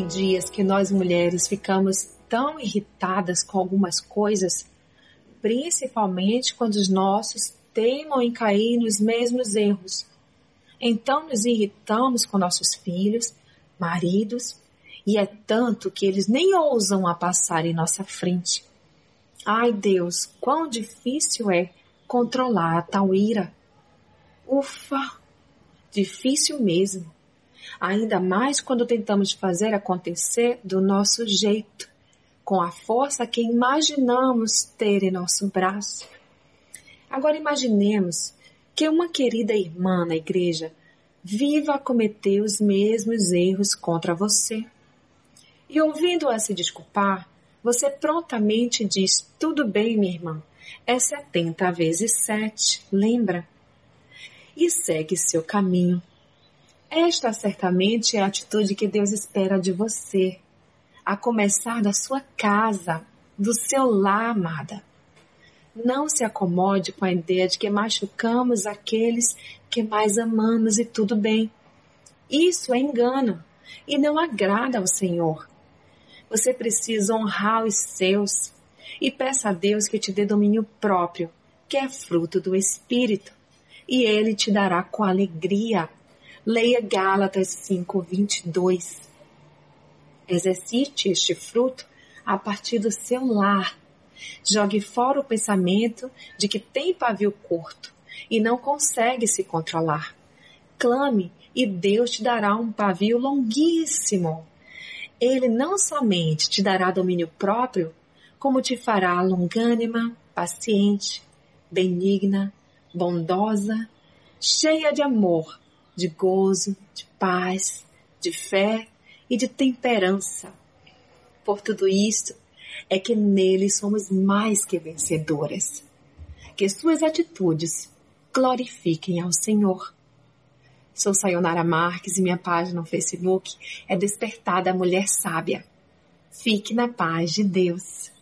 dias que nós mulheres ficamos tão irritadas com algumas coisas, principalmente quando os nossos teimam em cair nos mesmos erros. Então nos irritamos com nossos filhos, maridos, e é tanto que eles nem ousam a passar em nossa frente. Ai Deus, quão difícil é controlar a tal ira. Ufa, difícil mesmo. Ainda mais quando tentamos fazer acontecer do nosso jeito, com a força que imaginamos ter em nosso braço. Agora imaginemos que uma querida irmã na igreja viva a cometer os mesmos erros contra você. E ouvindo-a se desculpar, você prontamente diz: Tudo bem, minha irmã, é 70 vezes 7, lembra? E segue seu caminho. Esta certamente é a atitude que Deus espera de você, a começar da sua casa, do seu lar, amada. Não se acomode com a ideia de que machucamos aqueles que mais amamos e tudo bem. Isso é engano e não agrada ao Senhor. Você precisa honrar os seus e peça a Deus que te dê domínio próprio, que é fruto do Espírito, e Ele te dará com alegria. Leia Gálatas 5, 22. Exercite este fruto a partir do seu lar. Jogue fora o pensamento de que tem pavio curto e não consegue se controlar. Clame e Deus te dará um pavio longuíssimo ele não somente te dará domínio próprio, como te fará longânima, paciente, benigna, bondosa, cheia de amor, de gozo, de paz, de fé e de temperança. Por tudo isto é que nele somos mais que vencedoras. Que suas atitudes glorifiquem ao Senhor Sou Sayonara Marques e minha página no Facebook é Despertada Mulher Sábia. Fique na paz de Deus.